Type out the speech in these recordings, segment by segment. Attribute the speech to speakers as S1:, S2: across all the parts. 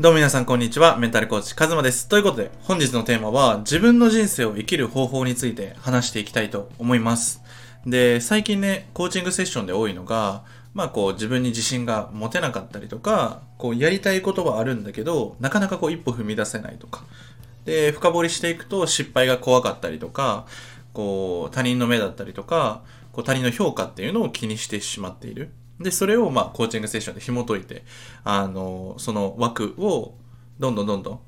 S1: どうも皆さんこんにちは。メンタルコーチカズマです。ということで、本日のテーマは自分の人生を生きる方法について話していきたいと思います。で、最近ね、コーチングセッションで多いのが、まあこう自分に自信が持てなかったりとか、こうやりたいことはあるんだけど、なかなかこう一歩踏み出せないとか。で、深掘りしていくと失敗が怖かったりとか、こう他人の目だったりとか、こう他人の評価っていうのを気にしてしまっている。で、それをまあコーチングセッションで紐解いて、あの、その枠をどんどんどんどん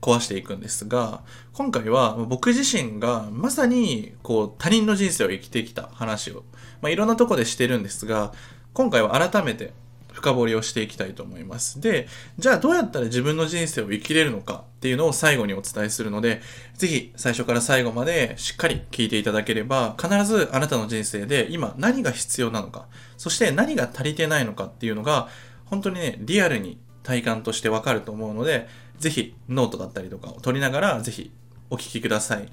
S1: 壊していくんですが、今回は僕自身がまさにこう他人の人生を生きてきた話を、まあ、いろんなとこでしてるんですが、今回は改めて深掘りをしていきたいと思います。で、じゃあどうやったら自分の人生を生きれるのかっていうのを最後にお伝えするので、ぜひ最初から最後までしっかり聞いていただければ、必ずあなたの人生で今何が必要なのか、そして何が足りてないのかっていうのが、本当にね、リアルに体感としてわかると思うので、ぜひノートだったりとかを取りながら、ぜひお聞きください。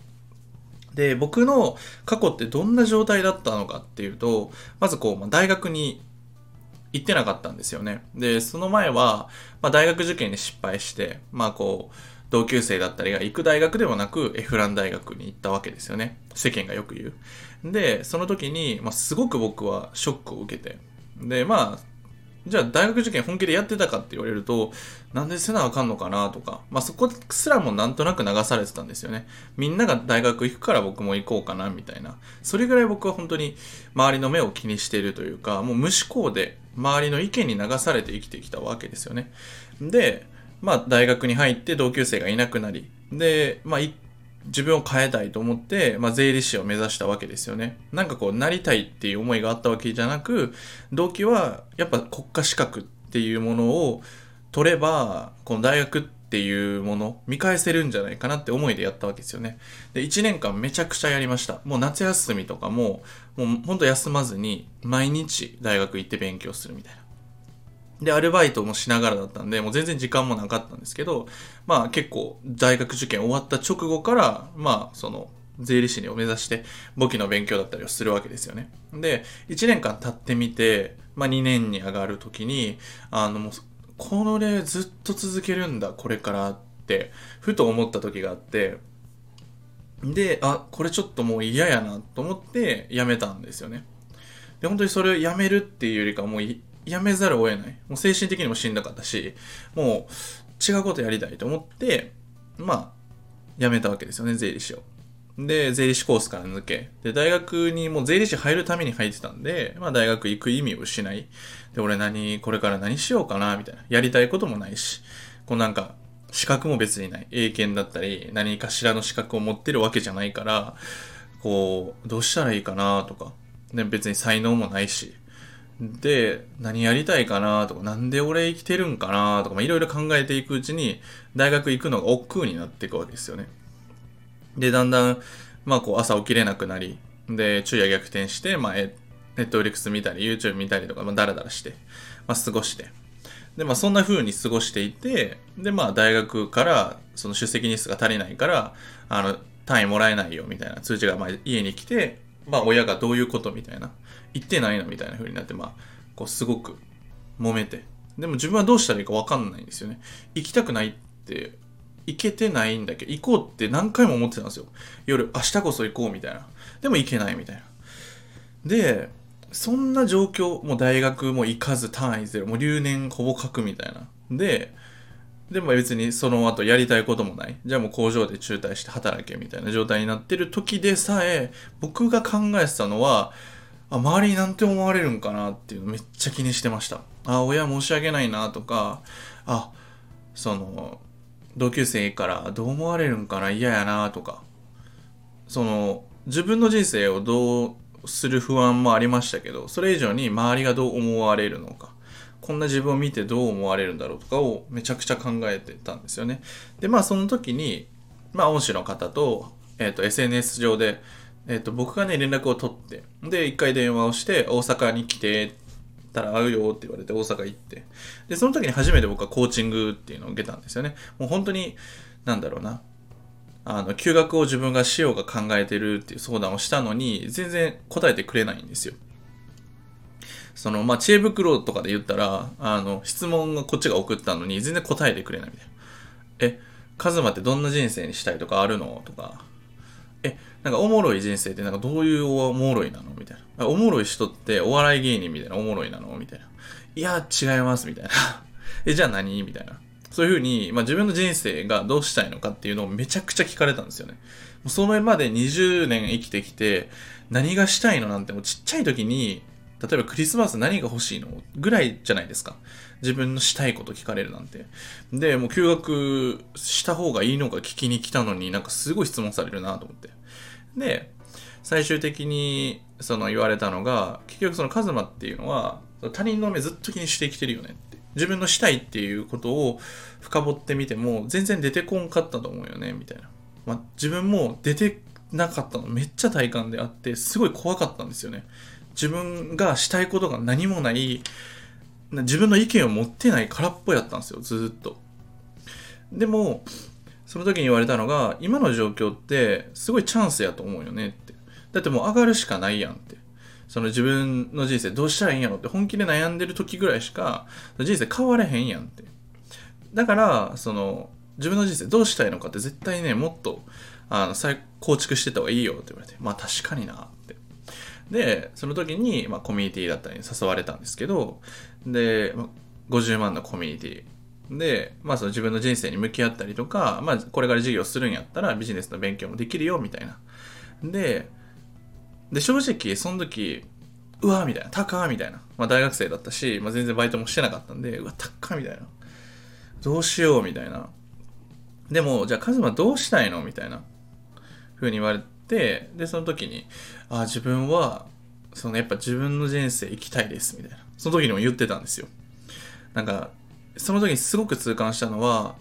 S1: で、僕の過去ってどんな状態だったのかっていうと、まずこう、ま、大学に行ってなかったんですよね。で、その前は、まあ、大学受験に失敗して、まあこう、同級生だったりが行く大学ではなく、 Fラン大学に行ったわけですよね。世間がよく言う。で、その時に、まあ、すごく僕はショックを受けて。で、まあ、じゃあ大学受験本気でやってたかって言われると、なんでせなあかんのかなとか、まあそこすらもなんとなく流されてたんですよね。みんなが大学行くから僕も行こうかなみたいな。それぐらい僕は本当に周りの目を気にしているというか、もう無思考で周りの意見に流されて生きてきたわけですよね。で、まあ大学に入って同級生がいなくなり、で、まあ自分を変えたいと思って、まあ、税理士を目指したわけですよね。なんかこう、なりたいっていう思いがあったわけじゃなく、動機はやっぱ国家資格っていうものを取れば、この大学っていうもの、見返せるんじゃないかなって思いでやったわけですよね。で、1年間めちゃくちゃやりました。もう夏休みとかも、もうほんと休まずに、毎日大学行って勉強するみたいな。で、アルバイトもしながらだったんで、もう全然時間もなかったんですけど、まあ結構大学受験終わった直後から、まあその税理士にを目指して簿記の勉強だったりをするわけですよね。で、1年間経ってみて、まあ2年に上がるときに、あのもう、これずっと続けるんだ、これからって、ふと思った時があって、で、あ、これちょっともう嫌やなと思って辞めたんですよね。で、本当にそれを辞めるっていうよりかもうやめざるを得ない。もう精神的にもしんどかったし、もう違うことやりたいと思って、まあ、辞めたわけですよね、税理士を。で、税理士コースから抜け。で、大学にもう税理士入るために入ってたんで、まあ大学行く意味を失い。で、俺何、これから何しようかな、みたいな。やりたいこともないし、こうなんか、資格も別にない。英検だったり、何かしらの資格を持ってるわけじゃないから、こう、どうしたらいいかな、とか。ね、別に才能もないし。で、何やりたいかなとか、なんで俺生きてるんかなとか、まあ、いろいろ考えていくうちに、大学行くのが億劫になっていくわけですよね。で、だんだん、まあこう朝起きれなくなり、で、昼夜逆転して、まあ、ネットフリックス見たり、YouTube 見たりとか、まあ、ダラダラして、まあ、過ごして。で、まあ、そんな風に過ごしていて、で、まあ、大学から、その出席日数が足りないから、あの、単位もらえないよ、みたいな通知が、まあ、家に来て、まあ、親がどういうことみたいな。行ってないのみたいな風になって、まあ、こう、すごく揉めて。でも自分はどうしたらいいかわかんないんですよね。行きたくないって、行けてないんだけど、行こうって何回も思ってたんですよ。夜、明日こそ行こうみたいな。でも行けないみたいな。で、そんな状況、もう大学も行かず単位ゼロ、もう留年ほぼ書くみたいな。で、でも別にその後やりたいこともない。じゃあもう工場で中退して働けみたいな状態になってる時でさえ、僕が考えてたのは、あ、周りになんて思われるんかなっていうのめっちゃ気にしてました。あ、親申し訳ないなとか、あ、その、同級生からどう思われるんかな嫌やなとか、その、自分の人生をどうする不安もありましたけど、それ以上に周りがどう思われるのか。こんな自分を見てどう思われるんだろうとかをめちゃくちゃ考えてたんですよね。で、まあその時に、まあ恩師の方と、えっ、と SNS 上で、えっ、と僕がね連絡を取って、で、一回電話をして大阪に来て、たら会うよって言われて大阪行って。で、その時に初めて僕はコーチングっていうのを受けたんですよね。もう本当に、なんだろうな。あの、休学を自分がしようが考えてるっていう相談をしたのに、全然答えてくれないんですよ。その、まあ、知恵袋とかで言ったら、あの、質問がこっちが送ったのに全然答えてくれないみたいな。え、カズマってどんな人生にしたいとかあるの？とか、なんかおもろい人生ってなんかどういうおもろいなのみたいな。おもろい人ってお笑い芸人みたいなおもろいなのみたいな。いや、違います、みたいな。え、じゃあ何みたいな。そういうふうに、まあ、自分の人生がどうしたいのかっていうのをめちゃくちゃ聞かれたんですよね。そのまで20年生きてきて、何がしたいのなんてもうちっちゃい時に、例えばクリスマス何が欲しいのぐらいじゃないですか。自分のしたいこと聞かれるなんて。で、もう休学した方がいいのか聞きに来たのになんかすごい質問されるなと思って。で、最終的にその言われたのが、結局そのカズマっていうのは他人の目ずっと気にして生きてるよねって。自分のしたいっていうことを深掘ってみても全然出てこんかったと思うよねみたいな。まあ、自分も出てなかったのめっちゃ体感であってすごい怖かったんですよね。自分がしたいことが何もない自分の意見を持ってない空っぽやったんですよずっと。でもその時に言われたのが今の状況ってすごいチャンスやと思うよねってだってもう上がるしかないやんってその自分の人生どうしたらいいんやろって本気で悩んでる時ぐらいしか人生変われへんやんって。だから、その、自分の人生どうしたいのかって絶対ね、もっと、あの、再構築してた方がいいよって言われて、まあ確かになって。で、その時に、まあコミュニティだったりに誘われたんですけど、で、まあ、50万のコミュニティで、まあその自分の人生に向き合ったりとか、まあこれから授業するんやったらビジネスの勉強もできるよみたいな。で、で、正直、その時、うわみたいな、高みたいな。まあ大学生だったし、まあ全然バイトもしてなかったんで、うわ、高みたいな。どうしようみたいな。でも、じゃあカズマどうしたいの？みたいな。ふうに言われて、で、その時に、あ、自分は、そのやっぱ自分の人生生きたいです、みたいな。その時にも言ってたんですよ。なんか、その時にすごく痛感したのは、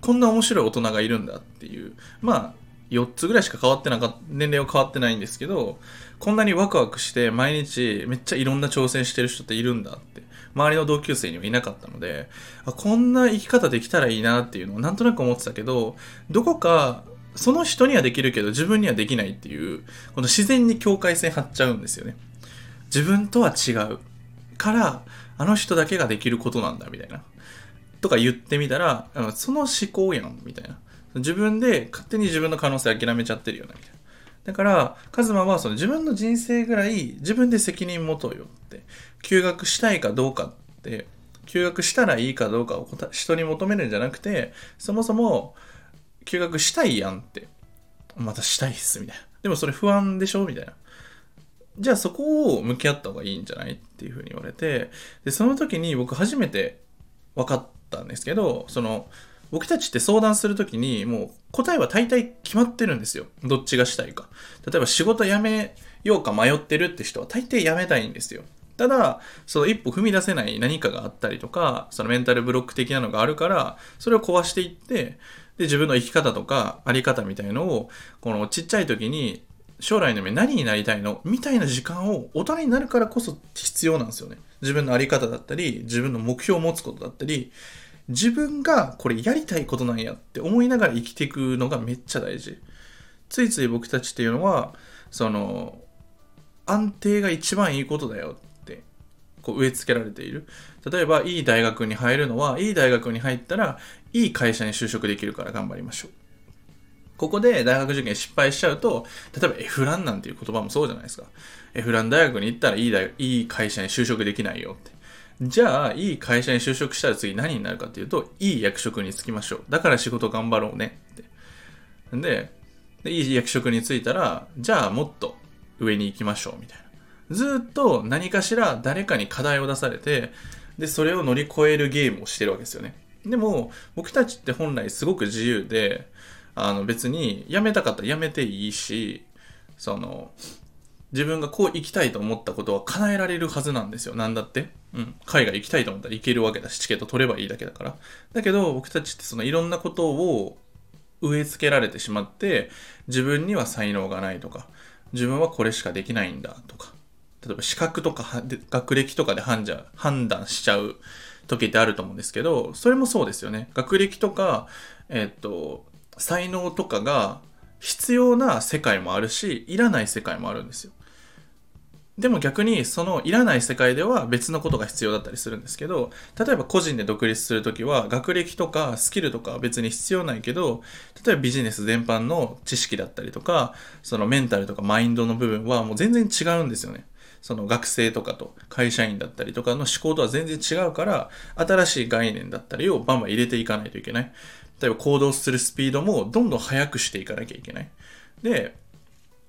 S1: こんな面白い大人がいるんだっていう。まあ、4つぐらいしか変わってなか、年齢は変わってないんですけど、こんなにワクワクして毎日めっちゃいろんな挑戦してる人っているんだって、周りの同級生にはいなかったので、あこんな生き方できたらいいなっていうのをなんとなく思ってたけど、どこかその人にはできるけど自分にはできないっていう、この自然に境界線張っちゃうんですよね。自分とは違うから、あの人だけができることなんだみたいな。とか言ってみたら、その思考やんみたいな。自分で勝手に自分の可能性諦めちゃってるよね、みたいな。だから、カズマはその自分の人生ぐらい自分で責任持とうよって。休学したいかどうかって、休学したらいいかどうかを人に求めるんじゃなくて、そもそも休学したいやんって。またしたいっす、みたいな。でもそれ不安でしょみたいな。じゃあそこを向き合った方がいいんじゃない？っていうふうに言われて、で、その時に僕初めて分かったんですけど、その、僕たちって相談するときに、もう答えは大体決まってるんですよ。どっちがしたいか。例えば仕事辞めようか迷ってるって人は大抵辞めたいんですよ。ただ、その一歩踏み出せない何かがあったりとか、そのメンタルブロック的なのがあるから、それを壊していって、で、自分の生き方とか、あり方みたいのを、このちっちゃい時に、将来の夢何になりたいの？みたいな時間を大人になるからこそ必要なんですよね。自分のあり方だったり、自分の目標を持つことだったり、自分がこれやりたいことなんやって思いながら生きていくのがめっちゃ大事。ついつい僕たちっていうのは、その、安定が一番いいことだよって、こう植え付けられている。例えば、いい大学に入るのは、いい大学に入ったら、いい会社に就職できるから頑張りましょう。ここで大学受験失敗しちゃうと、例えば F ランなんていう言葉もそうじゃないですか。F ラン大学に行ったらいい大いい会社に就職できないよって。じゃあ、いい会社に就職したら次何になるかっていうと、いい役職に就きましょう。だから仕事頑張ろうねって。で、でいい役職に就いたら、じゃあもっと上に行きましょうみたいな。ずっと何かしら誰かに課題を出されて、で、それを乗り越えるゲームをしてるわけですよね。でも、僕たちって本来すごく自由で、あの別に辞めたかったら辞めていいし、その、自分がこう生きたいと思ったことは叶えられるはずなんですよ。なんだって？うん。海外行きたいと思ったら行けるわけだし、チケット取ればいいだけだから。だけど、僕たちってそのいろんなことを植え付けられてしまって、自分には才能がないとか、自分はこれしかできないんだとか、例えば資格とか学歴とかで判断しちゃう時ってあると思うんですけど、それもそうですよね。学歴とか、えっと、才能とかが必要な世界もあるし、いらない世界もあるんですよ。でも逆にそのいらない世界では別のことが必要だったりするんですけど、例えば個人で独立するときは学歴とかスキルとかは別に必要ないけど、例えばビジネス全般の知識だったりとか、そのメンタルとかマインドの部分はもう全然違うんですよね。その学生とかと会社員だったりとかの思考とは全然違うから、新しい概念だったりをバンバン入れていかないといけない。例えば行動するスピードもどんどん速くしていかなきゃいけない。で、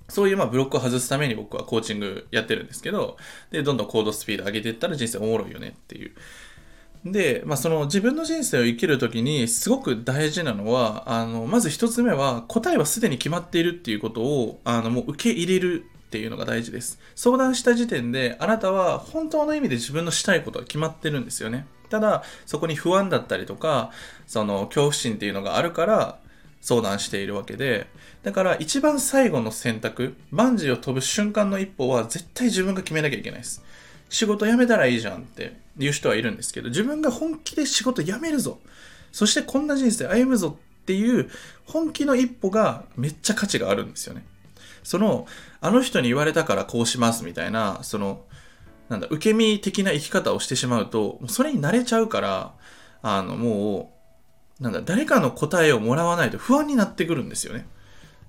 S1: そういうまあブロックを外すために僕はコーチングやってるんですけど、で、どんどん行動スピード上げていったら人生おもろいよねっていう。で、まあ、その自分の人生を生きるときにすごく大事なのは、あの、まず一つ目は答えはすでに決まっているっていうことを、あの、もう受け入れるっていうのが大事です。相談した時点で、あなたは本当の意味で自分のしたいことが決まってるんですよね。ただ、そこに不安だったりとか、その恐怖心っていうのがあるから、相談しているわけで、だから一番最後の選択、バンジーを飛ぶ瞬間の一歩は絶対自分が決めなきゃいけないです。仕事辞めたらいいじゃんって言う人はいるんですけど、自分が本気で仕事辞めるぞ。そしてこんな人生歩むぞっていう本気の一歩がめっちゃ価値があるんですよね。その、あの人に言われたからこうしますみたいな、その、なんだ、受け身的な生き方をしてしまうと、それに慣れちゃうから、あの、もう、なんだ、誰かの答えをもらわないと不安になってくるんですよね。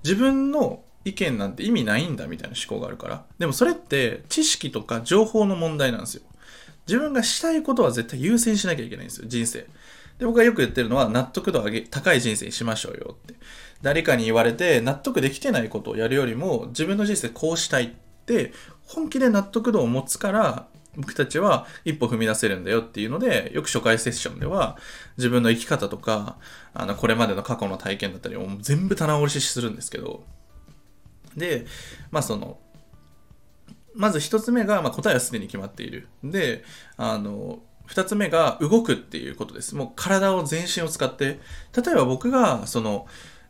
S1: 自分の意見なんて意味ないんだみたいな思考があるから。でもそれって知識とか情報の問題なんですよ。自分がしたいことは絶対優先しなきゃいけないんですよ、人生。で、僕がよく言ってるのは納得度上げ、高い人生にしましょうよって。誰かに言われて納得できてないことをやるよりも自分の人生こうしたいって本気で納得度を持つから僕たちは一歩踏み出せるんだよっていうので、よく初回セッションでは自分の生き方とか、あの、これまでの過去の体験だったりを全部棚卸しするんですけど、で、まあその、まず一つ目が、まあ、答えはすでに決まっている。で、あの、二つ目が動くっていうことです。もう体を全身を使って、例えば僕が、その、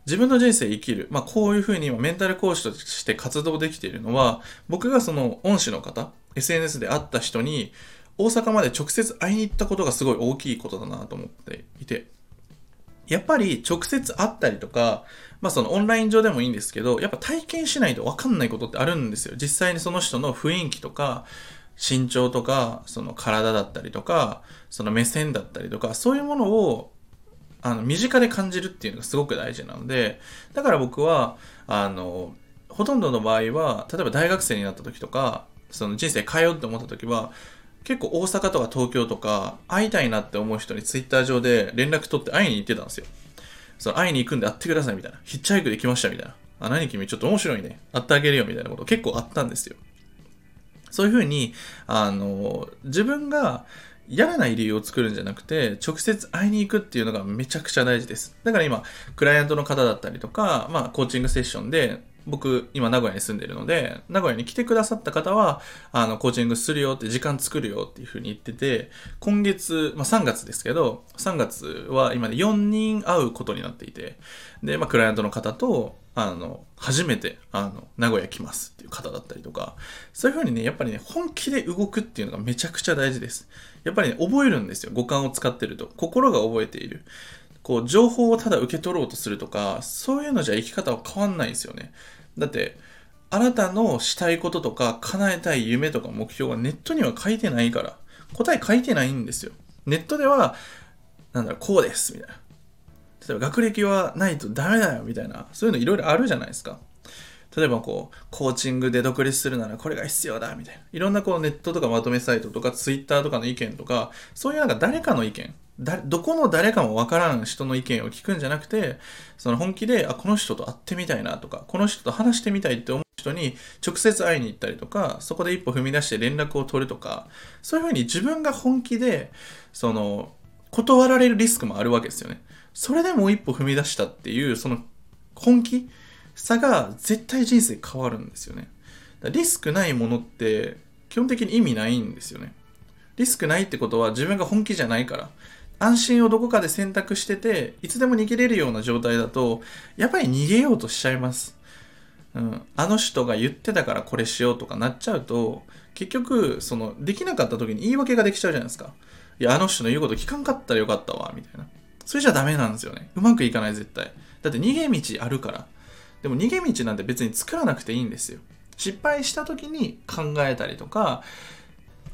S1: 自分の人生生きる。まあ、こういうふうに今メンタル講師として活動できているのは、僕がその恩師の方、SNS で会った人に、大阪まで直接会いに行ったことがすごい大きいことだなと思っていて、やっぱり直接会ったりとか、まあそのオンライン上でもいいんですけど、やっぱ体験しないとわかんないことってあるんですよ。実際にその人の雰囲気とか、身長とか、その体だったりとか、その目線だったりとか、そういうものを、あの、身近で感じるっていうのがすごく大事なので、だから僕は、あの、ほとんどの場合は、例えば大学生になった時とか、その人生変えようって思った時は、結構大阪とか東京とか会いたいなって思う人にツイッター上で連絡取って会いに行ってたんですよ。その会いに行くんで会ってくださいみたいな。ヒッチハイクで来ましたみたいな。あ、何君ちょっと面白いね。会ってあげるよみたいなこと結構あったんですよ。そういうふうに、あの、自分がやらない理由を作るんじゃなくて、直接会いに行くっていうのがめちゃくちゃ大事です。だから今、クライアントの方だったりとか、まあ、コーチングセッションで、僕、今名古屋に住んでるので、名古屋に来てくださった方は、あの、コーチングするよって、時間作るよっていう風に言ってて、今月、まあ3月ですけど、3月は今ね、4人会うことになっていて、で、まあクライアントの方と、あの、初めて、あの、名古屋来ますっていう方だったりとか、そういう風にね、やっぱりね、本気で動くっていうのがめちゃくちゃ大事です。やっぱりね、覚えるんですよ。五感を使ってると。心が覚えている。こう、情報をただ受け取ろうとするとか、そういうのじゃ生き方は変わんないんですよね。だって、あなたのしたいこととか、叶えたい夢とか目標はネットには書いてないから。答え書いてないんですよ。ネットでは、なんだろう、こうです、みたいな。例えば学歴はないとダメだよ、みたいな。そういうのいろいろあるじゃないですか。例えばこう、コーチングで独立するならこれが必要だ、みたいな。いろんなこうネットとかまとめサイトとかツイッターとかの意見とか、そういうなんか誰かの意見、だどこの誰かもわからん人の意見を聞くんじゃなくて、その本気で、あ、この人と会ってみたいなとか、この人と話してみたいって思う人に直接会いに行ったりとか、そこで一歩踏み出して連絡を取るとか、そういうふうに自分が本気で、その、断られるリスクもあるわけですよね。それでもう一歩踏み出したっていう、その本気さが絶対人生変わるんですよね。リスクないものって基本的に意味ないんですよね。リスクないってことは自分が本気じゃないから。安心をどこかで選択してて、いつでも逃げれるような状態だと、やっぱり逃げようとしちゃいます。うん。あの人が言ってたからこれしようとかなっちゃうと、結局、その、できなかった時に言い訳ができちゃうじゃないですか。いや、あの人の言うこと聞かんかったらよかったわ、みたいな。それじゃダメなんですよね。うまくいかない、絶対。だって逃げ道あるから。でも逃げ道なんて別に作らなくていいんですよ。失敗した時に考えたりとか、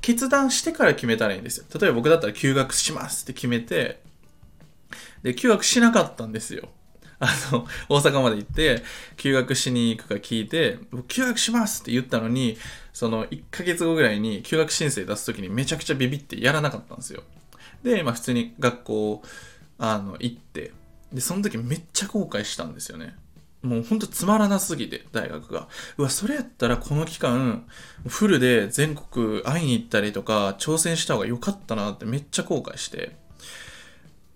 S1: 決断してから決めたらいいんですよ。例えば僕だったら休学しますって決めて、で、休学しなかったんですよ。あの、大阪まで行って、休学しに行くか聞いて、休学しますって言ったのに、その1ヶ月後ぐらいに休学申請出す時にめちゃくちゃビビってやらなかったんですよ。で、まあ普通に学校、あの、行って、で、その時めっちゃ後悔したんですよね。もうほんとつまらなすぎて、大学が。うわ、それやったらこの期間、フルで全国会いに行ったりとか、挑戦した方が良かったなってめっちゃ後悔して。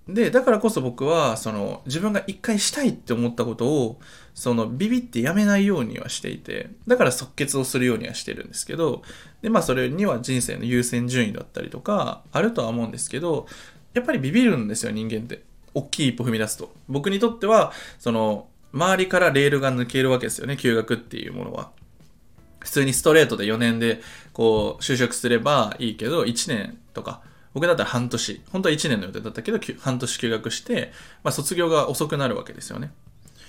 S1: で、だからこそ僕は、その、自分が一回したいって思ったことを、その、ビビってやめないようにはしていて、だから即決をするようにはしてるんですけど、で、まあそれには人生の優先順位だったりとか、あるとは思うんですけど、やっぱりビビるんですよ、人間って。大きい一歩踏み出すと。僕にとっては、その、周りからレールが抜けるわけですよね、休学っていうものは。普通にストレートで4年で、こう、就職すればいいけど、1年とか、僕だったら半年、本当は1年の予定だったけど、半年休学して、まあ、卒業が遅くなるわけですよね。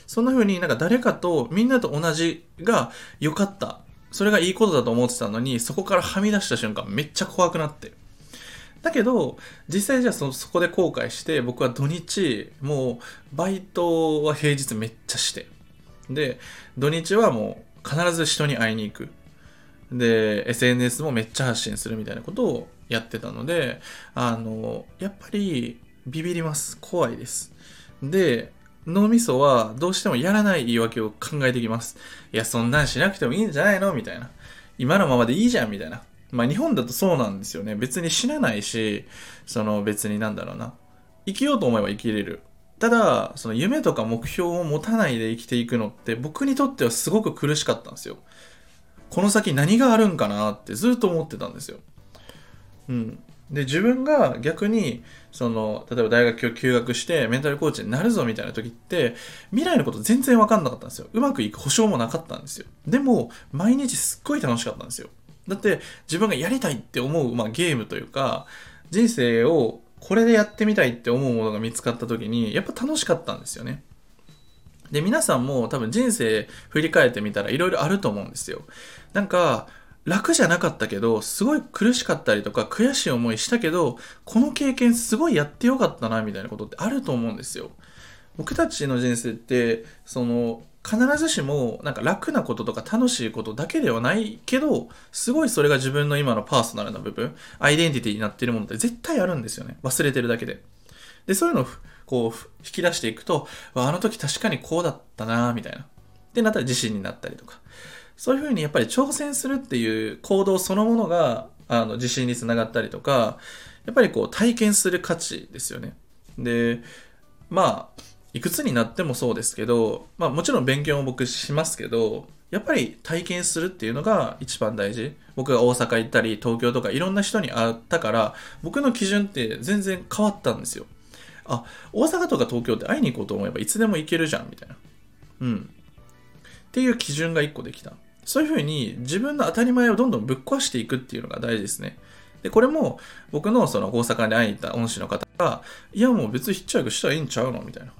S1: そんな風になんか誰かと、みんなと同じが良かった。それがいいことだと思ってたのに、そこからはみ出した瞬間めっちゃ怖くなって。だけど、実際じゃあそそこで後悔して、僕は土日、もう、バイトは平日めっちゃして。で、土日はもう必ず人に会いに行く。で、SNS もめっちゃ発信するみたいなことをやってたので、あの、やっぱりビビります。怖いです。で、脳みそはどうしてもやらない言い訳を考えてきます。いや、そんなんしなくてもいいんじゃないの？みたいな。今のままでいいじゃんみたいな。まあ日本だとそうなんですよね。別に死なないし、その別になんだろうな。生きようと思えば生きれる。ただ、その夢とか目標を持たないで生きていくのって僕にとってはすごく苦しかったんですよ。この先何があるんかなってずっと思ってたんですよ。うん。で、自分が逆に、その、例えば大学を休学してメンタルコーチになるぞみたいな時って、未来のこと全然わかんなかったんですよ。うまくいく保証もなかったんですよ。でも、毎日すっごい楽しかったんですよ。だって、自分がやりたいって思う、まあ、ゲームというか、人生をこれでやってみたいって思うものが見つかった時に、やっぱ楽しかったんですよね。で、皆さんも多分人生振り返ってみたら色々あると思うんですよ。なんか、楽じゃなかったけど、すごい苦しかったりとか悔しい思いしたけど、この経験すごいやってよかったな、みたいなことってあると思うんですよ。僕たちの人生って、その、必ずしもなんか楽なこととか楽しいことだけではないけど、すごいそれが自分の今のパーソナルな部分、アイデンティティになっているものって絶対あるんですよね。忘れてるだけで。で、そういうのをこう引き出していくと、あの時確かにこうだったなみたいな。ってなったら自信になったりとか。そういうふうにやっぱり挑戦するっていう行動そのものが、あの、自信につながったりとか、やっぱりこう体験する価値ですよね。で、まあ、いくつになってもそうですけど、まあもちろん勉強も僕しますけど、やっぱり体験するっていうのが一番大事。僕が大阪行ったり、東京とかいろんな人に会ったから、僕の基準って全然変わったんですよ。あ、大阪とか東京って会いに行こうと思えばいつでも行けるじゃん、みたいな。うん。っていう基準が一個できた。そういうふうに自分の当たり前をどんどんぶっ壊していくっていうのが大事ですね。で、これも僕のその大阪に会いに行った恩師の方が、いやもう別にヒッチハイクしたらいいんちゃうのみたいな。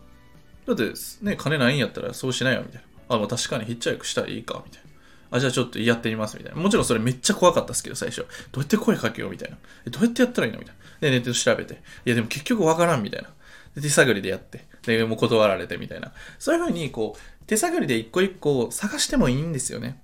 S1: だってね、金ないんやったらそうしないよみたいな。あ、もう確かにヒッチハイクしたらいいかみたいな。あ、じゃあちょっとやってみますみたいな。もちろんそれめっちゃ怖かったですけど、最初。どうやって声かけようみたいな。どうやってやったらいいのみたいな。で、ネットで調べて。いや、でも結局わからんみたいな。で、手探りでやって。で、もう断られてみたいな。そういうふうに、こう、手探りで一個一個探してもいいんですよね。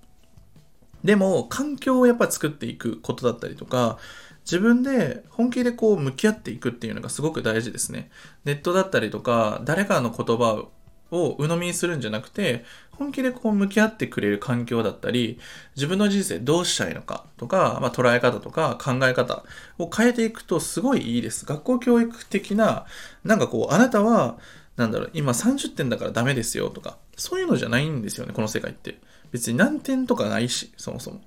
S1: でも、環境をやっぱ作っていくことだったりとか、自分で本気でこう向き合っていくっていうのがすごく大事ですね。ネットだったりとか、誰かの言葉を鵜呑みにするんじゃなくて、本気でこう向き合ってくれる環境だったり、自分の人生どうしたいのかとか、まあ、捉え方とか考え方を変えていくとすごいいいです。学校教育的な、なんかこう、あなたは、なんだろう、今30点だからダメですよとか、そういうのじゃないんですよね、この世界って。別に何点とかないし、そもそも。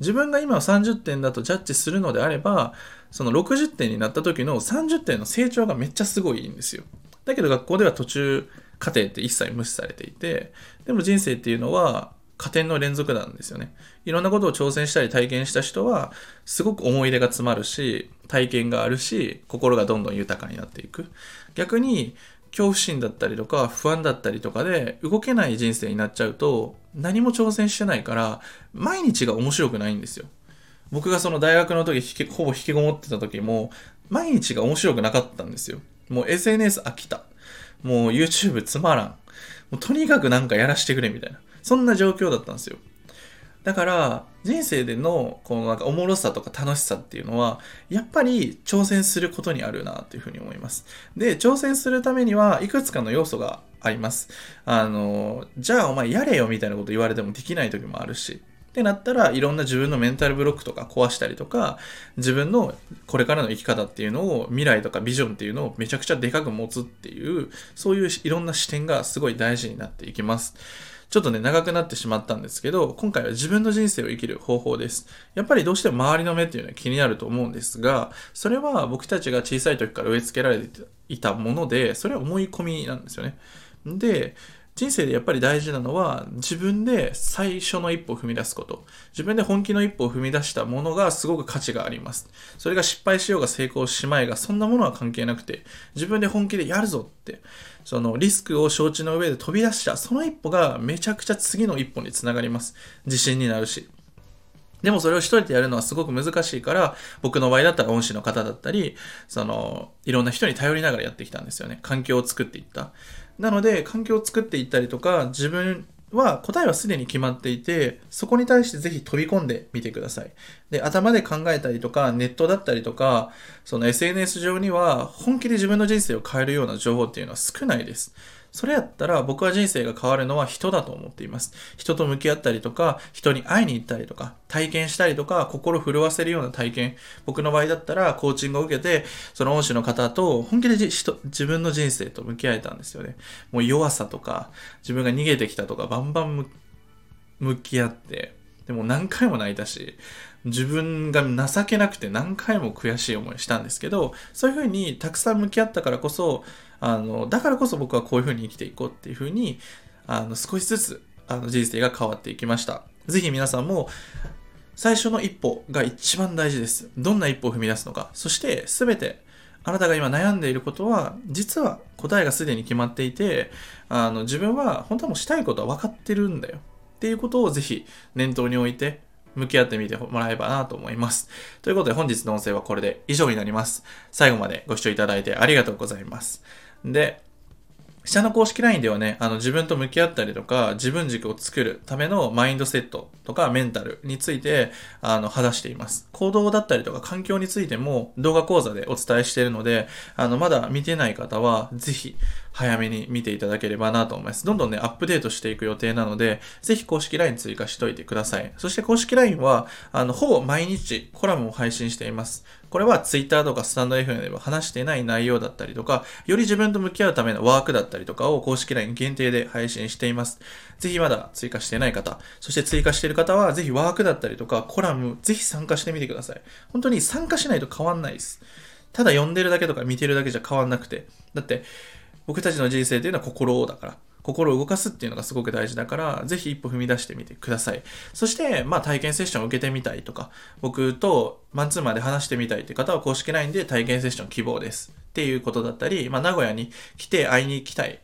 S1: 自分が今30点だとジャッジするのであれば、その60点になった時の30点の成長がめっちゃすごいいいんですよ。だけど学校では途中過程って一切無視されていて、でも人生っていうのは加点の連続なんですよね。いろんなことを挑戦したり体験した人は、すごく思い出が詰まるし、体験があるし、心がどんどん豊かになっていく。逆に、恐怖心だったりとか不安だったりとかで動けない人生になっちゃうと何も挑戦してないから毎日が面白くないんですよ。僕がその大学の時ほぼ引きこもってた時も毎日が面白くなかったんですよ。もう SNS 飽きた。もう YouTube つまらん。もうとにかくなんかやらしてくれみたいな。そんな状況だったんですよ。だから、人生での、このなんかおもろさとか楽しさっていうのは、やっぱり挑戦することにあるなっていうふうに思います。で、挑戦するためにはいくつかの要素があります。あの、じゃあお前やれよみたいなこと言われてもできない時もあるし、ってなったらいろんな自分のメンタルブロックとか壊したりとか自分のこれからの生き方っていうのを未来とかビジョンっていうのをめちゃくちゃでかく持つっていうそういういろんな視点がすごい大事になっていきます。ちょっとね、長くなってしまったんですけど、今回は自分の人生を生きる方法です。やっぱりどうしても周りの目っていうのは気になると思うんですが、それは僕たちが小さい時から植え付けられていたもので、それは思い込みなんですよね。で、人生でやっぱり大事なのは自分で最初の一歩を踏み出すこと。自分で本気の一歩を踏み出したものがすごく価値があります。それが失敗しようが成功しまいがそんなものは関係なくて自分で本気でやるぞってそのリスクを承知の上で飛び出したその一歩がめちゃくちゃ次の一歩につながります。自信になるし。でもそれを一人でやるのはすごく難しいから、僕の場合だったら恩師の方だったり、その、いろんな人に頼りながらやってきたんですよね。環境を作っていった。なので、環境を作っていったりとか、自分は答えはすでに決まっていて、そこに対してぜひ飛び込んでみてください。で、頭で考えたりとか、ネットだったりとか、その SNS 上には本気で自分の人生を変えるような情報っていうのは少ないです。それやったら僕は人生が変わるのは人だと思っています。人と向き合ったりとか、人に会いに行ったりとか、体験したりとか、心震わせるような体験。僕の場合だったらコーチングを受けて、その恩師の方と本気で自分の人生と向き合えたんですよね。もう弱さとか、自分が逃げてきたとか、バンバン向き合って、でも何回も泣いたし、自分が情けなくて何回も悔しい思いしたんですけど、そういうふうにたくさん向き合ったからこそ、あの、だからこそ僕はこういうふうに生きていこうっていうふうに、あの、少しずつ、あの、人生が変わっていきました。ぜひ皆さんも、最初の一歩が一番大事です。どんな一歩を踏み出すのか。そして、すべて、あなたが今悩んでいることは、実は答えがすでに決まっていて、あの、自分は本当はもうしたいことは分かってるんだよ。っていうことをぜひ念頭に置いて、向き合ってみてもらえばなと思います。ということで本日の音声はこれで以上になります。最後までご視聴いただいてありがとうございます。で、下の公式 LINE ではね、あの自分と向き合ったりとか、自分軸を作るためのマインドセットとかメンタルについて、あの、話しています。行動だったりとか環境についても動画講座でお伝えしているので、あの、まだ見てない方は、ぜひ、早めに見ていただければなと思います。どんどんね、アップデートしていく予定なので、ぜひ公式 LINE 追加しといてください。そして公式 LINE は、あの、ほぼ毎日コラムを配信しています。これは Twitter とかスタンド FM では話していない内容だったりとか、より自分と向き合うためのワークだったりとかを公式 LINE 限定で配信しています。ぜひまだ追加していない方、そして追加している方は、ぜひワークだったりとか、コラム、ぜひ参加してみてください。本当に参加しないと変わんないです。ただ読んでるだけとか見てるだけじゃ変わんなくて。だって、僕たちの人生っていうのは心だから。心を動かすっていうのがすごく大事だから、ぜひ一歩踏み出してみてください。そして、まあ体験セッションを受けてみたいとか、僕とマンツーマンで話してみたいっていう方は公式 LINE で体験セッション希望です。っていうことだったり、まあ名古屋に来て会いに行きたい。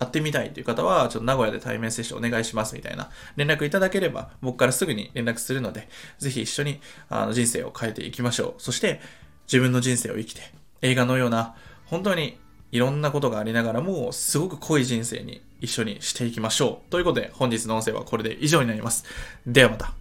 S1: 会ってみたいっていう方は、ちょっと名古屋で対面セッションお願いしますみたいな連絡いただければ、僕からすぐに連絡するので、ぜひ一緒にあの人生を変えていきましょう。そして、自分の人生を生きて、映画のような、本当にいろんなことがありながらも、すごく濃い人生に一緒にしていきましょう。ということで、本日の音声はこれで以上になります。ではまた。